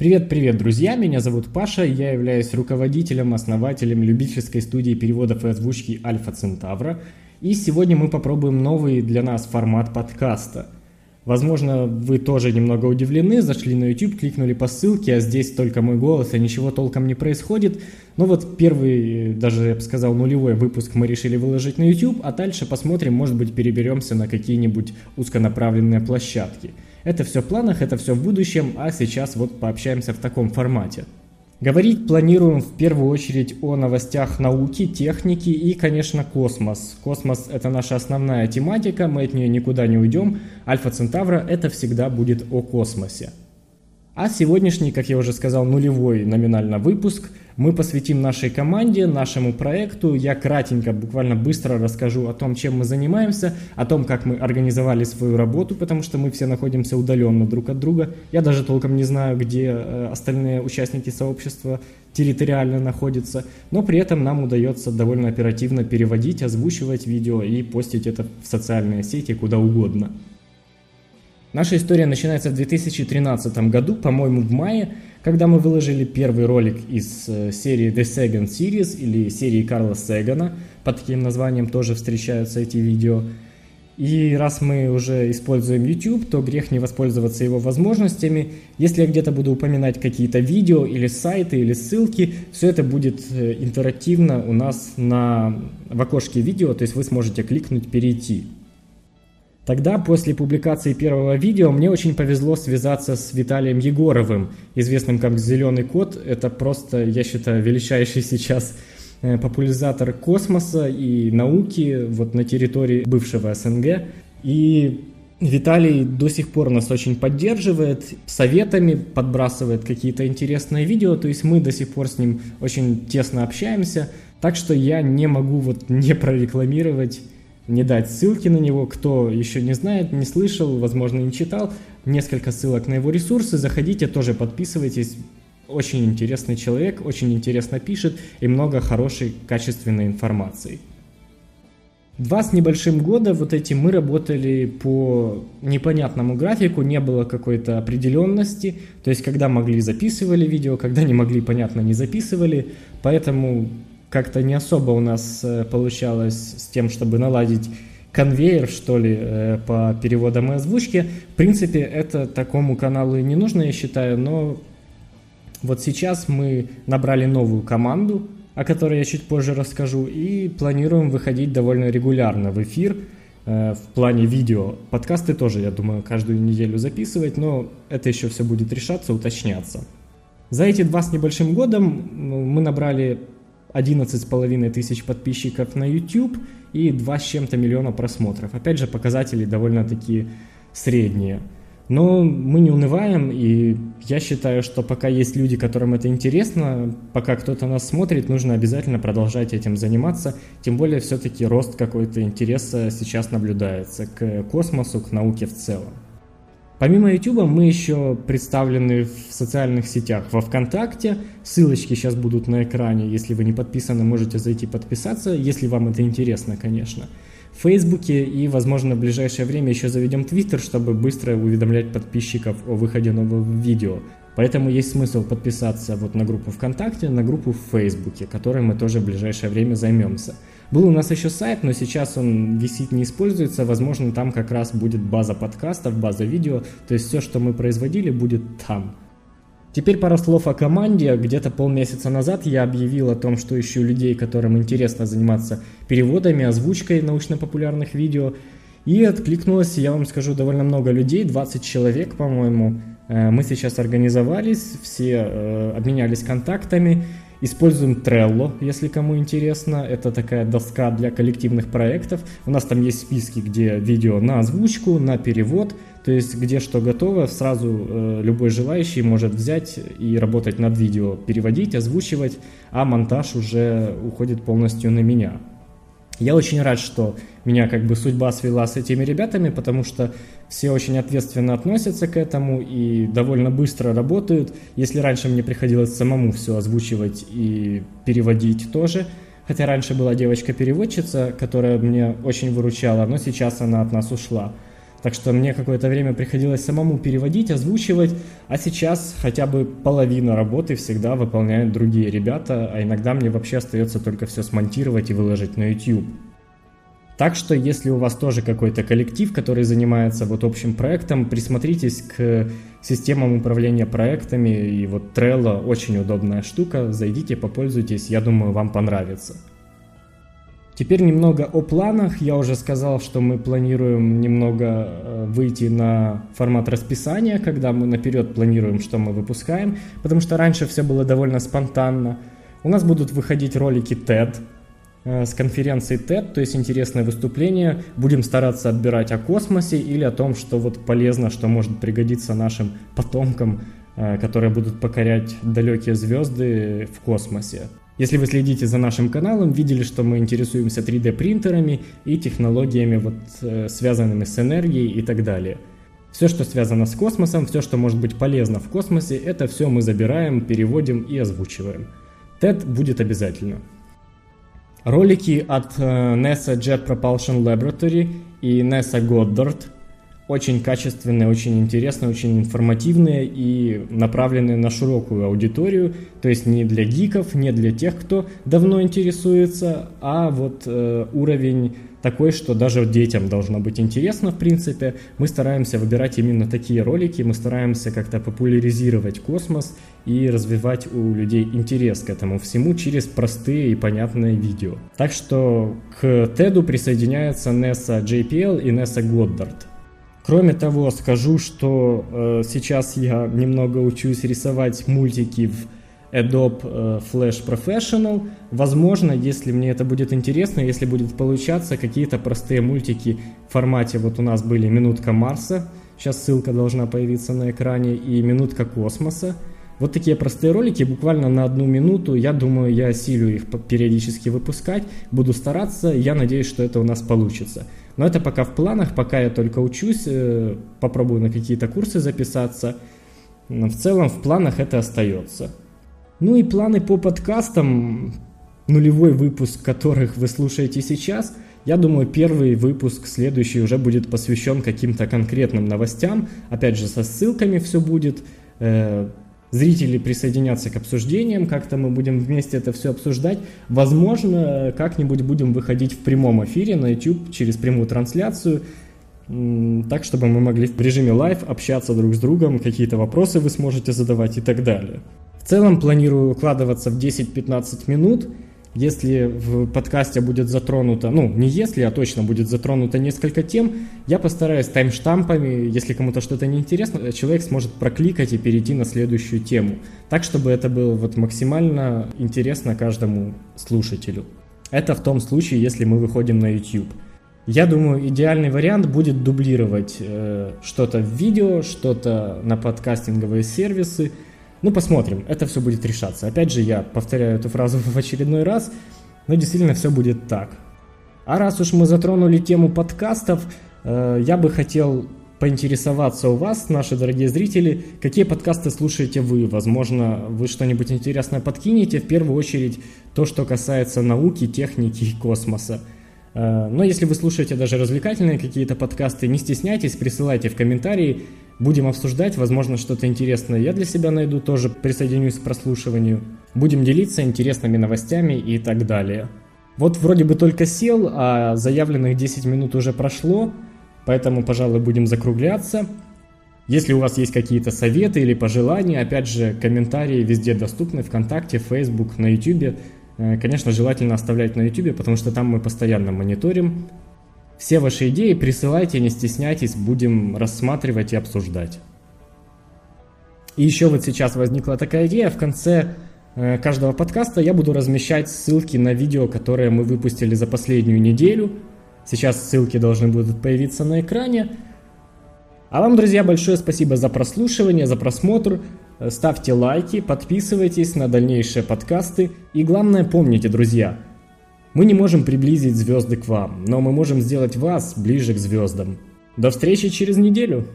Привет-привет, друзья! Меня зовут Паша, я являюсь руководителем, основателем любительской студии переводов и озвучки Альфа Центавра. И сегодня мы попробуем новый для нас формат подкаста. Возможно, вы тоже немного удивлены, зашли на YouTube, кликнули по ссылке, а здесь только мой голос, а ничего толком не происходит. Но вот первый, даже я бы сказал, нулевой выпуск мы решили выложить на YouTube, а дальше посмотрим, может быть, переберемся на какие-нибудь узконаправленные площадки – это все в планах, это все в будущем, а сейчас вот пообщаемся в таком формате. Говорить планируем в первую очередь о новостях науки, техники и, конечно, космос. Космос – это наша основная тематика, мы от нее никуда не уйдем. Альфа Центавра – это всегда будет о космосе. А сегодняшний, как я уже сказал, нулевой номинально выпуск мы посвятим нашей команде, нашему проекту. Я кратенько, буквально быстро расскажу о том, чем мы занимаемся, о том, как мы организовали свою работу, потому что мы все находимся удаленно друг от друга. Я даже толком не знаю, где э, остальные участники сообщества территориально находятся, но при этом нам удается довольно оперативно переводить, озвучивать видео и постить это в социальные сети куда угодно. Наша история начинается в 2013 году, по-моему, в мае, когда мы выложили первый ролик из э, серии The Sagan Series или серии Карла Сегана. Под таким названием тоже встречаются эти видео. И раз мы уже используем YouTube, то грех не воспользоваться его возможностями. Если я где-то буду упоминать какие-то видео или сайты или ссылки, все это будет э, интерактивно у нас на, в окошке видео, то есть вы сможете кликнуть «Перейти». Тогда, после публикации первого видео, мне очень повезло связаться с Виталием Егоровым, известным как «Зеленый кот». Это просто, я считаю, величайший сейчас э, популяризатор космоса и науки вот на территории бывшего СНГ. И Виталий до сих пор нас очень поддерживает, советами подбрасывает какие-то интересные видео, то есть мы до сих пор с ним очень тесно общаемся, так что я не могу вот не прорекламировать не дать ссылки на него. Кто еще не знает, не слышал, возможно, не читал, несколько ссылок на его ресурсы. Заходите, тоже подписывайтесь. Очень интересный человек, очень интересно пишет и много хорошей, качественной информации. Два с небольшим года вот эти мы работали по непонятному графику, не было какой-то определенности, то есть когда могли записывали видео, когда не могли, понятно, не записывали, поэтому как-то не особо у нас э, получалось с тем, чтобы наладить конвейер, что ли, э, по переводам и озвучке. В принципе, это такому каналу и не нужно, я считаю, но вот сейчас мы набрали новую команду, о которой я чуть позже расскажу, и планируем выходить довольно регулярно в эфир э, в плане видео. Подкасты тоже, я думаю, каждую неделю записывать, но это еще все будет решаться, уточняться. За эти два с небольшим годом мы набрали 11,5 тысяч подписчиков на YouTube и 2 с чем-то миллиона просмотров. Опять же, показатели довольно-таки средние. Но мы не унываем, и я считаю, что пока есть люди, которым это интересно, пока кто-то нас смотрит, нужно обязательно продолжать этим заниматься. Тем более, все-таки рост какой-то интереса сейчас наблюдается к космосу, к науке в целом. Помимо YouTube мы еще представлены в социальных сетях во ВКонтакте. Ссылочки сейчас будут на экране. Если вы не подписаны, можете зайти подписаться, если вам это интересно, конечно. В Фейсбуке и, возможно, в ближайшее время еще заведем Твиттер, чтобы быстро уведомлять подписчиков о выходе нового видео. Поэтому есть смысл подписаться вот на группу ВКонтакте, на группу в Фейсбуке, которой мы тоже в ближайшее время займемся. Был у нас еще сайт, но сейчас он висит, не используется. Возможно, там как раз будет база подкастов, база видео. То есть все, что мы производили, будет там. Теперь пара слов о команде. Где-то полмесяца назад я объявил о том, что ищу людей, которым интересно заниматься переводами, озвучкой научно-популярных видео. И откликнулось, я вам скажу, довольно много людей, 20 человек, по-моему. Э, мы сейчас организовались, все э, обменялись контактами. Используем Trello, если кому интересно. Это такая доска для коллективных проектов. У нас там есть списки, где видео на озвучку, на перевод. То есть где что готово, сразу э, любой желающий может взять и работать над видео, переводить, озвучивать, а монтаж уже уходит полностью на меня. Я очень рад, что меня как бы судьба свела с этими ребятами, потому что все очень ответственно относятся к этому и довольно быстро работают. Если раньше мне приходилось самому все озвучивать и переводить тоже, хотя раньше была девочка-переводчица, которая мне очень выручала, но сейчас она от нас ушла, Так что мне какое-то время приходилось самому переводить, озвучивать, а сейчас хотя бы половину работы всегда выполняют другие ребята, а иногда мне вообще остается только все смонтировать и выложить на YouTube. Так что, если у вас тоже какой-то коллектив, который занимается вот общим проектом, присмотритесь к системам управления проектами. И вот Trello очень удобная штука. Зайдите, попользуйтесь, я думаю, вам понравится. Теперь немного о планах. Я уже сказал, что мы планируем немного э, выйти на формат расписания, когда мы наперед планируем, что мы выпускаем, потому что раньше все было довольно спонтанно. У нас будут выходить ролики TED, Э, с конференции TED, то есть интересное выступление. Будем стараться отбирать о космосе или о том, что вот полезно, что может пригодиться нашим потомкам, э, которые будут покорять далекие звезды в космосе. Если вы следите за нашим каналом, видели, что мы интересуемся 3D принтерами и технологиями, вот, э, связанными с энергией и так далее. Все, что связано с космосом, все, что может быть полезно в космосе, это все мы забираем, переводим и озвучиваем. TED будет обязательно. Ролики от э, NASA Jet Propulsion Laboratory и NASA Goddard очень качественные, очень интересные, очень информативные и направленные на широкую аудиторию, то есть не для гиков, не для тех, кто давно интересуется, а вот э, уровень такой, что даже детям должно быть интересно, в принципе. Мы стараемся выбирать именно такие ролики, мы стараемся как-то популяризировать космос и развивать у людей интерес к этому всему через простые и понятные видео. Так что к TED присоединяются NESA JPL и NESA Goddard. Кроме того, скажу, что э, сейчас я немного учусь рисовать мультики в Adobe э, Flash Professional. Возможно, если мне это будет интересно, если будет получаться, какие-то простые мультики в формате, вот у нас были «Минутка Марса», сейчас ссылка должна появиться на экране, и «Минутка космоса». Вот такие простые ролики, буквально на одну минуту, я думаю, я осилю их периодически выпускать, буду стараться, я надеюсь, что это у нас получится. Но это пока в планах, пока я только учусь, э, попробую на какие-то курсы записаться. В целом в планах это остается. Ну и планы по подкастам, нулевой выпуск которых вы слушаете сейчас, я думаю, первый выпуск, следующий, уже будет посвящен каким-то конкретным новостям. Опять же, со ссылками все будет. Зрители присоединятся к обсуждениям, как-то мы будем вместе это все обсуждать. Возможно, как-нибудь будем выходить в прямом эфире на YouTube через прямую трансляцию, так, чтобы мы могли в режиме live общаться друг с другом, какие-то вопросы вы сможете задавать и так далее. В целом планирую укладываться в 10-15 минут. Если в подкасте будет затронуто, ну не если, а точно будет затронуто несколько тем, я постараюсь таймштампами, если кому-то что-то неинтересно, человек сможет прокликать и перейти на следующую тему. Так, чтобы это было вот максимально интересно каждому слушателю. Это в том случае, если мы выходим на YouTube. Я думаю, идеальный вариант будет дублировать э, что-то в видео, что-то на подкастинговые сервисы – ну, посмотрим, это все будет решаться. Опять же, я повторяю эту фразу в очередной раз, но действительно все будет так. А раз уж мы затронули тему подкастов, э, я бы хотел поинтересоваться у вас, наши дорогие зрители, какие подкасты слушаете вы. Возможно, вы что-нибудь интересное подкинете. В первую очередь то, что касается науки, техники и космоса. Э, но если вы слушаете даже развлекательные какие-то подкасты, не стесняйтесь, присылайте в комментарии. Будем обсуждать, возможно, что-то интересное я для себя найду, тоже присоединюсь к прослушиванию. Будем делиться интересными новостями и так далее. Вот вроде бы только сел, а заявленных 10 минут уже прошло, поэтому, пожалуй, будем закругляться. Если у вас есть какие-то советы или пожелания, опять же, комментарии везде доступны, ВКонтакте, Facebook, на YouTube. Э, конечно, желательно оставлять на YouTube, потому что там мы постоянно мониторим все ваши идеи присылайте, не стесняйтесь, будем рассматривать и обсуждать. И еще вот сейчас возникла такая идея, в конце э, каждого подкаста я буду размещать ссылки на видео, которые мы выпустили за последнюю неделю. Сейчас ссылки должны будут появиться на экране. А вам, друзья, большое спасибо за прослушивание, за просмотр. Ставьте лайки, подписывайтесь на дальнейшие подкасты. И главное, помните, друзья – мы не можем приблизить звезды к вам, но мы можем сделать вас ближе к звездам. До встречи через неделю!